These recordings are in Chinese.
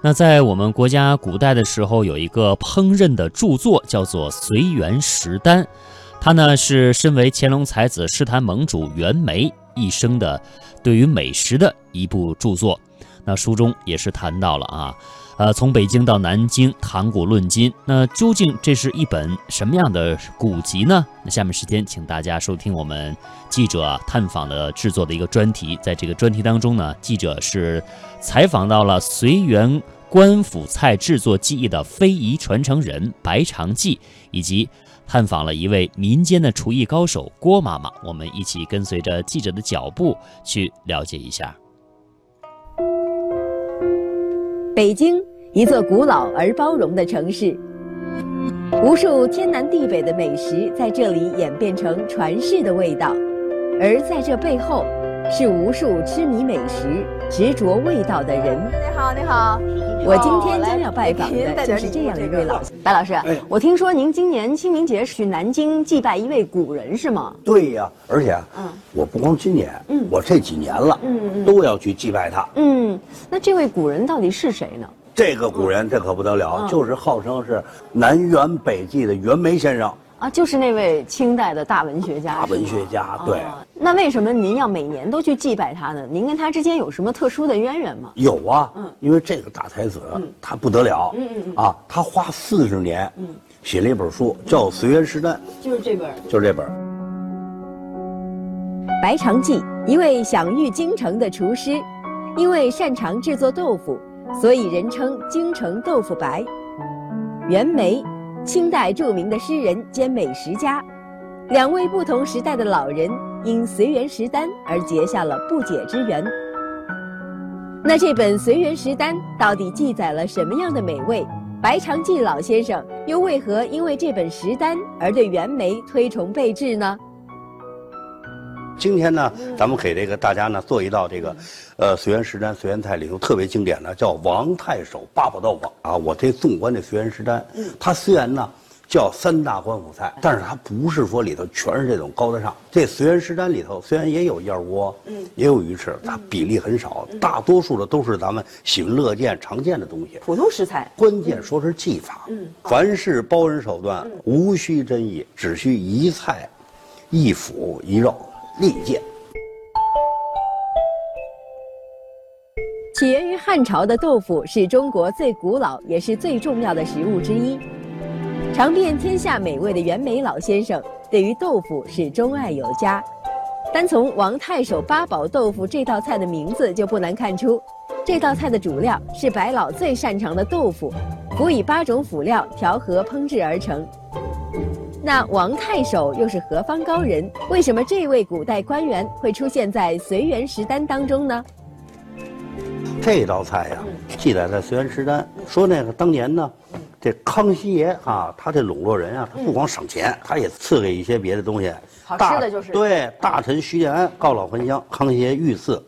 那在我们国家古代的时候，有一个烹饪的著作，叫做《随园食单》，它呢是身为乾隆才子诗坛盟主袁枚一生的对于美食的一部著作。那书中也是谈到了啊，呃，从北京到南京，谈古论今。那究竟这是一本什么样的古籍呢？那下面时间，请大家收听我们记者探访的制作的一个专题。在这个专题当中呢，记者是采访到了随园官府菜制作技艺的非遗传承人白长记，以及探访了一位民间的厨艺高手郭妈妈。我们一起跟随着记者的脚步去了解一下。北京，一座古老而包容的城市，无数天南地北的美食在这里演变成传世的味道，而在这背后，是无数痴迷美食、执着味道的人。你好，你好，我今天将要拜访的就是这样一位老白老师。我听说您今年清明节去南京祭拜一位古人，是吗？对呀，而且，嗯，我不光今年，嗯，我这几年了，嗯嗯，都要去祭拜他。嗯，那这位古人到底是谁呢？这个古人这可不得了，就是号称是南辕北纪的袁枚先生啊，就是那位清代的大文学家。大文学家，对。那为什么您要每年都去祭拜他呢？您跟他之间有什么特殊的渊源吗？有啊，嗯，因为这个大才子他不得了，嗯嗯啊，他花四十年，嗯，写了一本书叫《随园食单》，就是这本，就是这本。白长记，一位享誉京城的厨师，因为擅长制作豆腐。所以人称京城豆腐白。袁枚，清代著名的诗人兼美食家，两位不同时代的老人因随园食单而结下了不解之缘。那这本随园食单到底记载了什么样的美味？白长记老先生又为何因为这本食单而对袁枚推崇备至呢？今天呢，咱们给这个大家呢做一道这个，呃，随园食单随园菜里头特别经典的，叫王太守八宝豆腐啊。我这纵观这随园食单，它虽然呢叫三大官府菜，但是它不是说里头全是这种高大上。这随园食单里头虽然也有燕窝，嗯，也有鱼翅，它比例很少，大多数的都是咱们喜闻乐见、常见的东西。普通食材。关键说是技法，嗯，凡是包人手段，无需真意，只需一菜、一腐、一肉。利剑。起源于汉朝的豆腐是中国最古老也是最重要的食物之一。尝遍天下美味的袁枚老先生对于豆腐是钟爱有加。单从王太守八宝豆腐这道菜的名字就不难看出，这道菜的主料是白老最擅长的豆腐，辅以八种辅料调和烹制而成。那王太守又是何方高人？为什么这位古代官员会出现在随园食单当中呢？这道菜呀，记载在随园食单，说那个当年呢，这康熙爷啊，他这笼络人啊，他不光省钱，他也赐给一些别的东西。好吃的就是。对，大臣徐建安告老还乡，康熙爷御赐，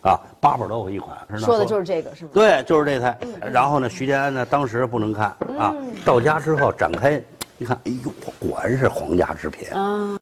啊，八宝豆腐一款。说的就是这个，是吗？对，就是这菜。然后呢，徐建安呢，当时不能看啊，到家之后展开。你看，哎呦，果然是皇家制品啊！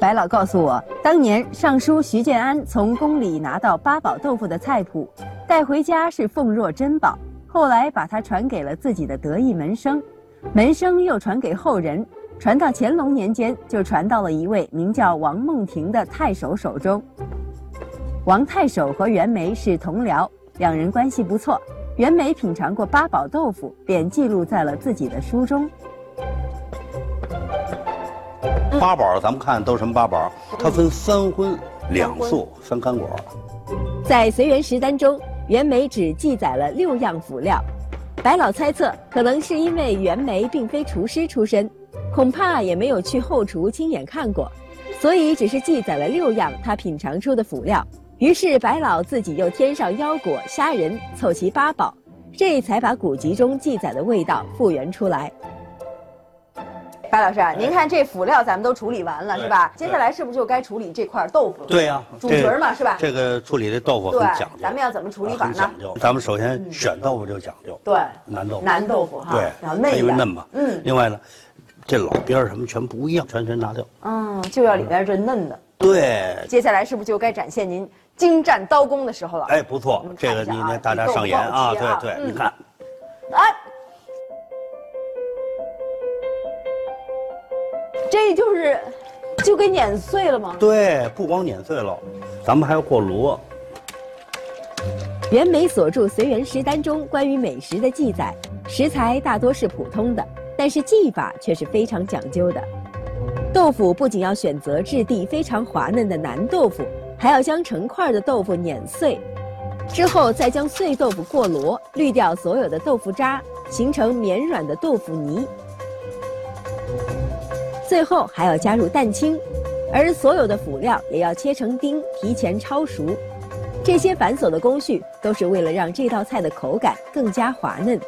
白老告诉我，当年尚书徐建安从宫里拿到八宝豆腐的菜谱，带回家是奉若珍宝。后来把它传给了自己的得意门生，门生又传给后人，传到乾隆年间，就传到了一位名叫王梦婷的太守手中。王太守和袁枚是同僚，两人关系不错。袁枚品尝过八宝豆腐，便记录在了自己的书中。八宝，咱们看都什么八宝？它分三荤、两素、三干果。在随园食单中，袁枚只记载了六样辅料。白老猜测，可能是因为袁枚并非厨师出身，恐怕也没有去后厨亲眼看过，所以只是记载了六样他品尝出的辅料。于是白老自己又添上腰果、虾仁，凑齐八宝，这才把古籍中记载的味道复原出来。白老师，您看这辅料咱们都处理完了是吧？接下来是不是就该处理这块豆腐了？对呀，主角嘛是吧？这个处理的豆腐很讲究，咱们要怎么处理法呢？讲究，咱们首先选豆腐就讲究，对，南豆腐，南豆腐哈，对，要嫩因为嫩嘛。嗯。另外呢，这老边儿什么全不一样，全全拿掉。嗯，就要里边这嫩的。对。接下来是不是就该展现您？精湛刀工的时候了。哎，不错这个看一下啊你呢大家上眼啊，对对，嗯你看，哎，这就是就给碾碎了吗？对，不光碾碎了，咱们还要过炉。袁枚所著《随园食单》中关于美食的记载，食材大多是普通的，但是技法却是非常讲究的。豆腐不仅要选择质地非常滑嫩的南豆腐，还要将成块的豆腐碾碎，之后再将碎豆腐过箩，滤掉所有的豆腐渣，形成绵软的豆腐泥。最后还要加入蛋清，而所有的辅料也要切成丁，提前焯熟。这些繁琐的工序都是为了让这道菜的口感更加滑嫩。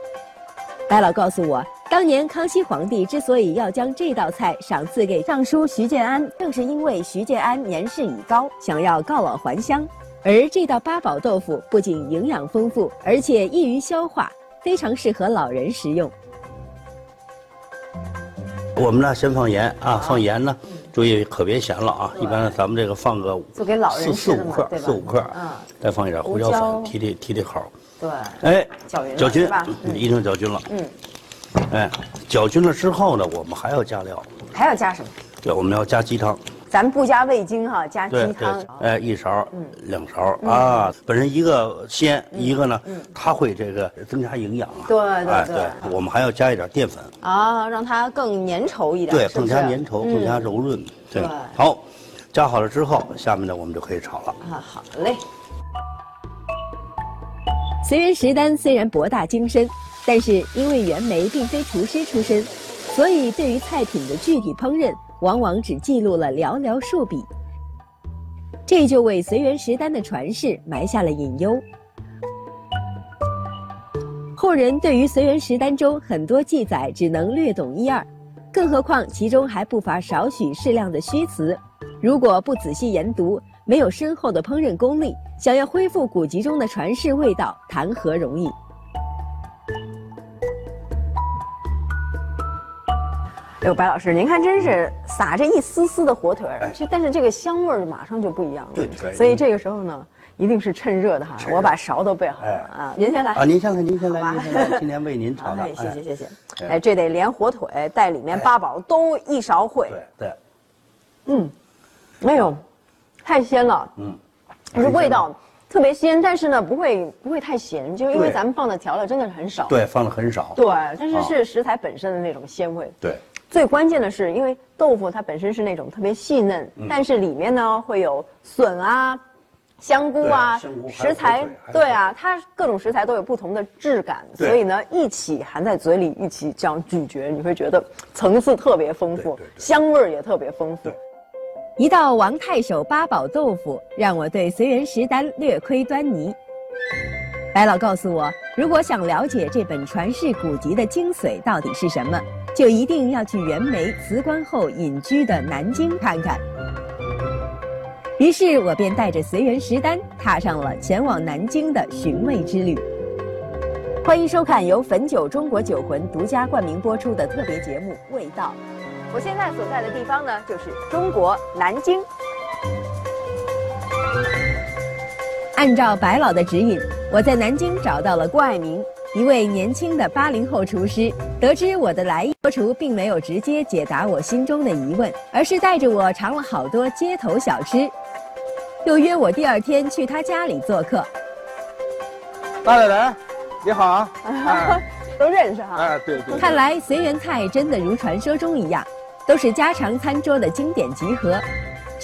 白老告诉我，当年康熙皇帝之所以要将这道菜赏赐给尚书徐建安，正是因为徐建安年事已高，想要告老还乡。而这道八宝豆腐不仅营养丰富，而且易于消化，非常适合老人食用。我们呢先放盐啊，放盐呢，注意可别咸了啊。一般咱们这个放个就给老四人四五克，四五克，嗯，再放一点胡椒粉，提提提提口。对，哎，搅匀了搅均是吧，嗯一定搅均了。嗯，哎，搅均了之后呢，我们还要加料，还要加什么？对，我们要加鸡汤。咱们不加味精哈，加对对鸡汤。，哎，一勺，两勺啊。本身一个鲜，一个呢，它会这个增加营养啊。对对哎对我们还要加一点淀粉，啊，让它更粘稠一点，对，是是更加粘稠，嗯更加柔润。对对，好，加好了之后，下面呢我们就可以炒了。啊，好嘞。随园食单虽然博大精深，但是因为袁枚并非厨师出身，所以对于菜品的具体烹饪，往往只记录了寥寥数笔。这就为随园食单的传世埋下了隐忧。后人对于随园食单中很多记载只能略懂一二，更何况其中还不乏少许适量的虚词。如果不仔细研读，没有深厚的烹饪功力，想要恢复古籍中的传世味道，谈何容易？呦，白老师，您看，真是撒这一丝丝的火腿儿哎，这但是这个香味儿马上就不一样了。对对所以这个时候呢，一定是趁热的哈。我把勺都备好了哎啊，您先来。啊，您先来，您先来，您先来，今天为您炒谢谢 谢谢。哎哎，这得连火腿带里面八宝都一勺烩。对对，嗯，哎呦，太鲜了。嗯，就是味道特别鲜，但是呢不会不会太咸，就因为咱们放的调料真的是很少。对，放的很少。对，但是是食材本身的那种鲜味。对，最关键的是，因为豆腐它本身是那种特别细嫩，嗯。但是里面呢会有笋啊、香菇啊菇食材对啊，它各种食材都有不同的质感，所以呢一起含在嘴里，一起这样咀嚼，你会觉得层次特别丰富香味儿也特别丰富。一道王太守八宝豆腐，让我对随园食单略窥端倪。白老告诉我，如果想了解这本传世古籍的精髓到底是什么，就一定要去袁枚辞官后隐居的南京看看。于是我便带着随园食单，踏上了前往南京的寻味之旅。欢迎收看由汾酒中国酒魂独家冠名播出的特别节目《味道》。我现在所在的地方呢，就是中国南京。按照白老的指引，我在南京找到了郭爱民，一位年轻的八零后厨师。得知我的来意，郭厨并没有直接解答我心中的疑问，而是带着我尝了好多街头小吃，又约我第二天去他家里做客。大奶奶，你好啊！哎 都认识哈。哎，对对，看来随园菜真的如传说中一样，都是家常餐桌的经典集合。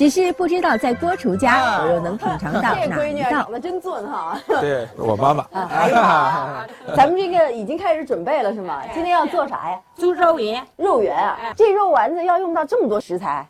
只是不知道在郭厨家，我又能品尝到 这哪一闺女长道？得真俊哈。对我妈妈。哎呀，咱们这个已经开始准备了是吗？今天要做啥呀？猪肉圆，肉圆啊！这肉丸子要用到这么多食材，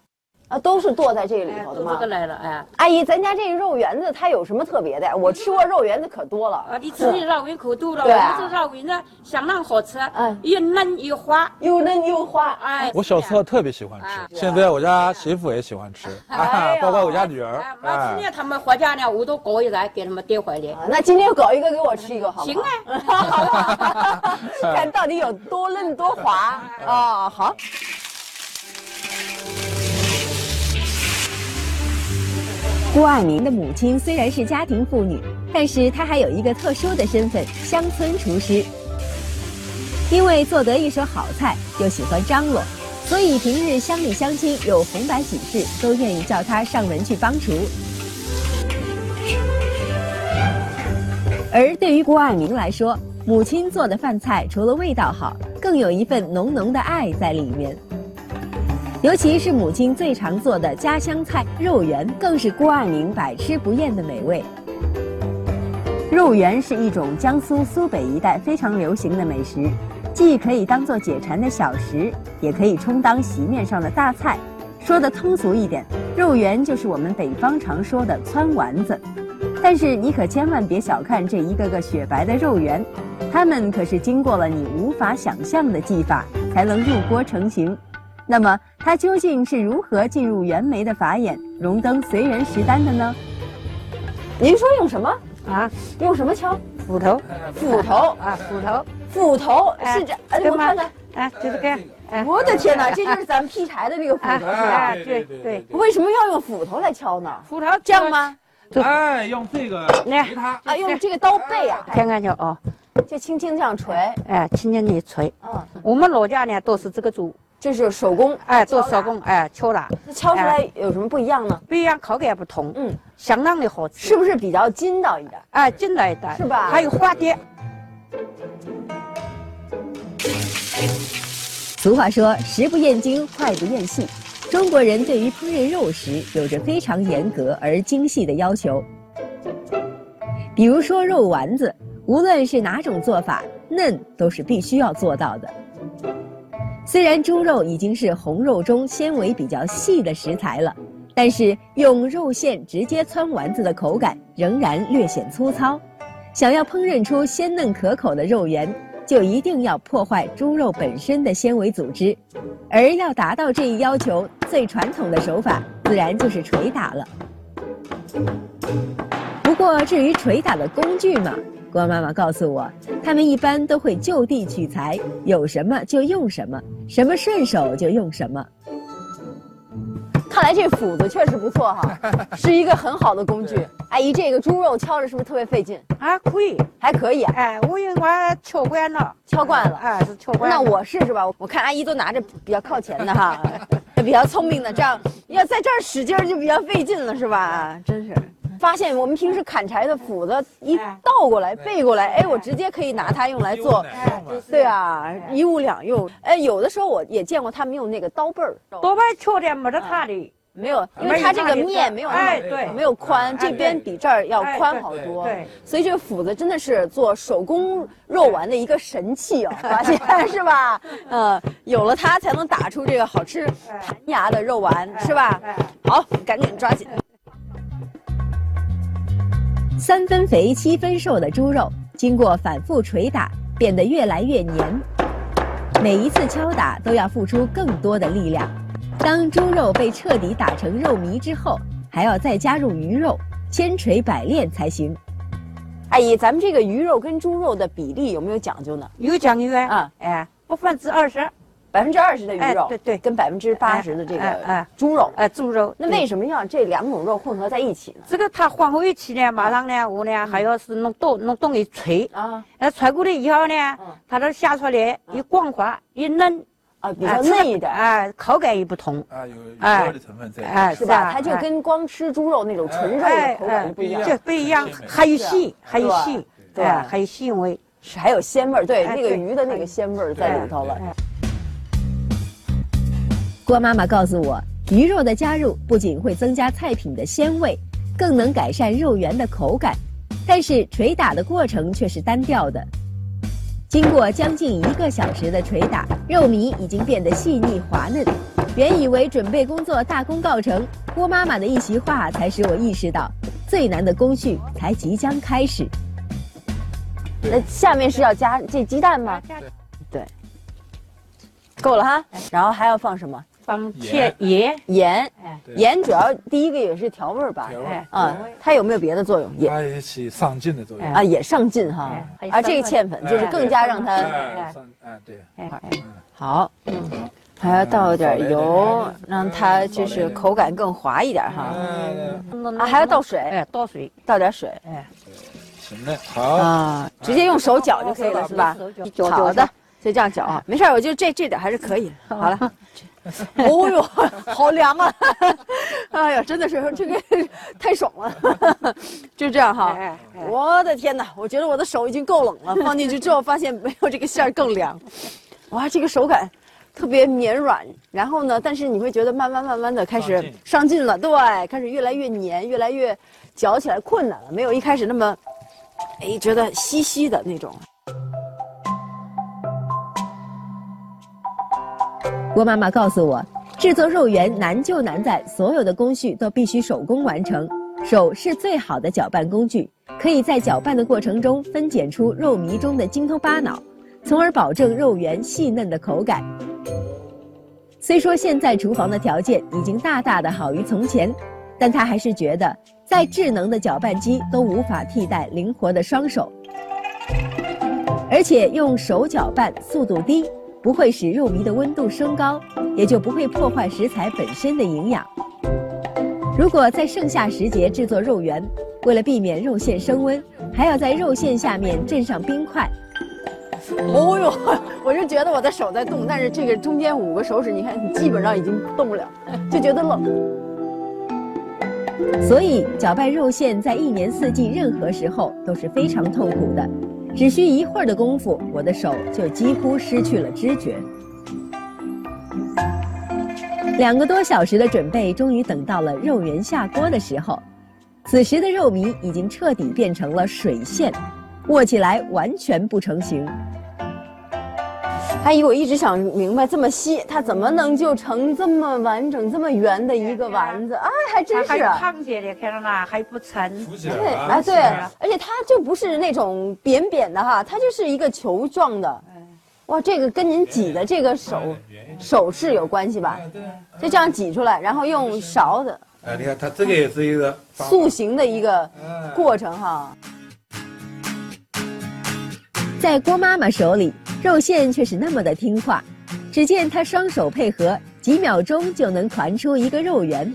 啊，都是剁在这里头的吗都这个？来了，哎，阿姨，咱家这个肉圆子它有什么特别的？我吃过肉圆子可多了。啊，你吃的肉圆可多了，对啊我们这肉圆呢相当好吃嗯，又嫩又滑，又嫩又滑，哎，我小时候特别喜欢啊吃，现在我家媳妇也喜欢吃，啊，包括我家女儿哎，，每次哎，他们回家呢，我都搞一袋给他们带回来。啊那今天搞一个给我吃一个好吗？行啊，看到底有多嫩多滑啊！好，郭爱民的母亲虽然是家庭妇女，但是她还有一个特殊的身份——乡村厨师。因为做得一手好菜，又喜欢张罗，所以平日乡里乡亲有红白喜事，都愿意叫她上门去帮厨。而对于郭爱民来说，母亲做的饭菜除了味道好，更有一份浓浓的爱在里面。尤其是母亲最常做的家乡菜肉圆，更是郭爱民百吃不厌的美味。肉圆是一种江苏苏北一带非常流行的美食，既可以当做解馋的小食，也可以充当席面上的大菜。说的通俗一点，肉圆就是我们北方常说的汆丸子。但是你可千万别小看这一个个雪白的肉圆，它们可是经过了你无法想象的技法才能入锅成型。那么它究竟是如何进入袁枚的法眼，荣登随人食单的呢？您说用什么？啊，用什么敲？斧头斧头，啊，斧头，斧头哎是这，哎，我看看，哎，就是这样，哎，我的天哪，这就是咱们劈柴的那个斧啊头是吧？啊，对对，为什么要用斧头来敲呢？斧头这样？吗？哎，用这个来锤它，啊，用这个刀背啊，看看就哦，就轻轻这样锤，哎，轻轻地锤。嗯，我们老家呢都是这个做，这是手工，哎，做手工，哎，敲打，那敲出来有什么不一样呢？不一样，口感不同，嗯，相当的好吃，是不是比较筋道一点？哎，筋道一点，是吧？还有花碟，俗话说“食不厌精，脍不厌细”，中国人对于烹饪肉食有着非常严格而精细的要求。比如说肉丸子，无论是哪种做法，嫩都是必须要做到的。虽然猪肉已经是红肉中纤维比较细的食材了，但是用肉馅直接汆丸子的口感仍然略显粗糙。想要烹饪出鲜嫩可口的肉圆，就一定要破坏猪肉本身的纤维组织，而要达到这一要求，最传统的手法自然就是捶打了。不过至于捶打的工具嘛，郭妈妈告诉我，他们一般都会就地取材，有什么就用什么，什么顺手就用什么。看来这斧子确实不错哈，是一个很好的工具。阿姨，这个猪肉敲着是不是特别费劲？啊，可以，还可以啊，哎，我因为敲惯了，敲惯了。哎，是敲惯了。那我试试吧，我看阿姨都拿着比较靠前的哈，比较聪明的，这样要在这儿使劲儿就比较费劲了，是吧？真是。发现我们平时砍柴的斧子一倒过来背过来，哎，我直接可以拿它用来做，对啊，一物两用。哎，有的时候我也见过他们用那个刀背儿，刀背缺点没得它的，没有，因为它这个面没有那么哎对。没有宽，这边比这儿要宽好多。对对所以这个斧子真的是做手工肉丸的一个神器哦，发现是吧？嗯，有了它才能打出这个好吃弹牙的肉丸，是吧？好，赶紧抓紧。三分肥七分瘦的猪肉，经过反复捶打，变得越来越黏。每一次敲打都要付出更多的力量。当猪肉被彻底打成肉糜之后，还要再加入鱼肉，千锤百炼才行。阿姨，咱们这个鱼肉跟猪肉的比例有没有讲究呢？有讲究啊，啊哎，百分之二十，百分之二十的鱼肉，哎对对。跟百分之八十的这个猪肉。哎，猪肉。那为什么要这两种肉混合在一起呢？这个它混合一起呢，马上呢，我呢还要是弄冻弄冻一锤，啊。那，捶过了以后呢嗯，它这下出来一光滑一嫩，啊，比较哎嫩一点。哎，口感也不同，啊，有有肉的成分在。哎，是吧？它就跟光吃猪肉那种纯肉的哎口感不一样，这不一样，还有细，还有细，对。哎，还有细味，是还有鲜味儿，对，哎那个鱼的那个鲜味儿在里头了。哎郭妈妈告诉我，鱼肉的加入不仅会增加菜品的鲜味，更能改善肉圆的口感。但是捶打的过程却是单调的。经过将近一个小时的捶打，肉糜已经变得细腻滑嫩。原以为准备工作大功告成，郭妈妈的一席话才使我意识到，最难的工序才即将开始。那下面是要加这鸡蛋吗？对，够了哈。然后还要放什么？放切盐，盐哎，盐主要第一个也是调味儿吧。啊，它有没有别的作用？也它也起上劲的作用。啊也上劲哈哎。而这个芡粉就是更加让它哎，哎对，哎哎，好。还要倒点油，让它就是口感更滑一点哈。啊，还要倒水，哎，倒水，倒点水哎行嘞，好，啊，直接用手搅就可以了，是吧？好的，就这样搅啊，没事儿，我觉得这这点还是可以。好了，哦呦，好凉啊！哎呀，真的是这个太爽了，就这样哈。哎哎我的天哪，我觉得我的手已经够冷了，放进去之后发现没有这个馅儿更凉。哇，这个手感特别绵软，然后呢，但是你会觉得慢慢慢慢的开始上劲上劲了，对，开始越来越黏，越来越嚼起来困难了，没有一开始那么，哎，觉得稀稀的那种。郭妈妈告诉我，制作肉圆难就难在所有的工序都必须手工完成，手是最好的搅拌工具，可以在搅拌的过程中分拣出肉糜中的筋头巴脑，从而保证肉圆细嫩的口感。虽说现在厨房的条件已经大大的好于从前，但她还是觉得再智能的搅拌机都无法替代灵活的双手，而且用手搅拌速度低。不会使肉糜的温度升高，也就不会破坏食材本身的营养。如果在盛夏时节制作肉圆，为了避免肉馅升温，还要在肉馅下面镇上冰块。哦呦，我就觉得我的手在动，但是这个中间五个手指，你看你基本上已经动不了，就觉得冷。所以搅拌肉馅在一年四季任何时候都是非常痛苦的。只需一会儿的功夫，我的手就几乎失去了知觉。两个多小时的准备，终于等到了肉圆下锅的时候。此时的肉糜已经彻底变成了水馅，握起来完全不成形。阿姨，我一直想明白，这么细，它怎么能就成这么完整、这么圆的一个丸子？哎，还真是啊。胖些的，看到吗？还不沉。对，啊对，而且它就不是那种扁扁的哈，它就是一个球状的。哇，这个跟您挤的这个手手势有关系吧？就这样挤出来，然后用勺子哎，你看它这个也是一个塑形的一个过程哈。在郭妈妈手里，肉馅却是那么的听话。只见他双手配合，几秒钟就能团出一个肉圆，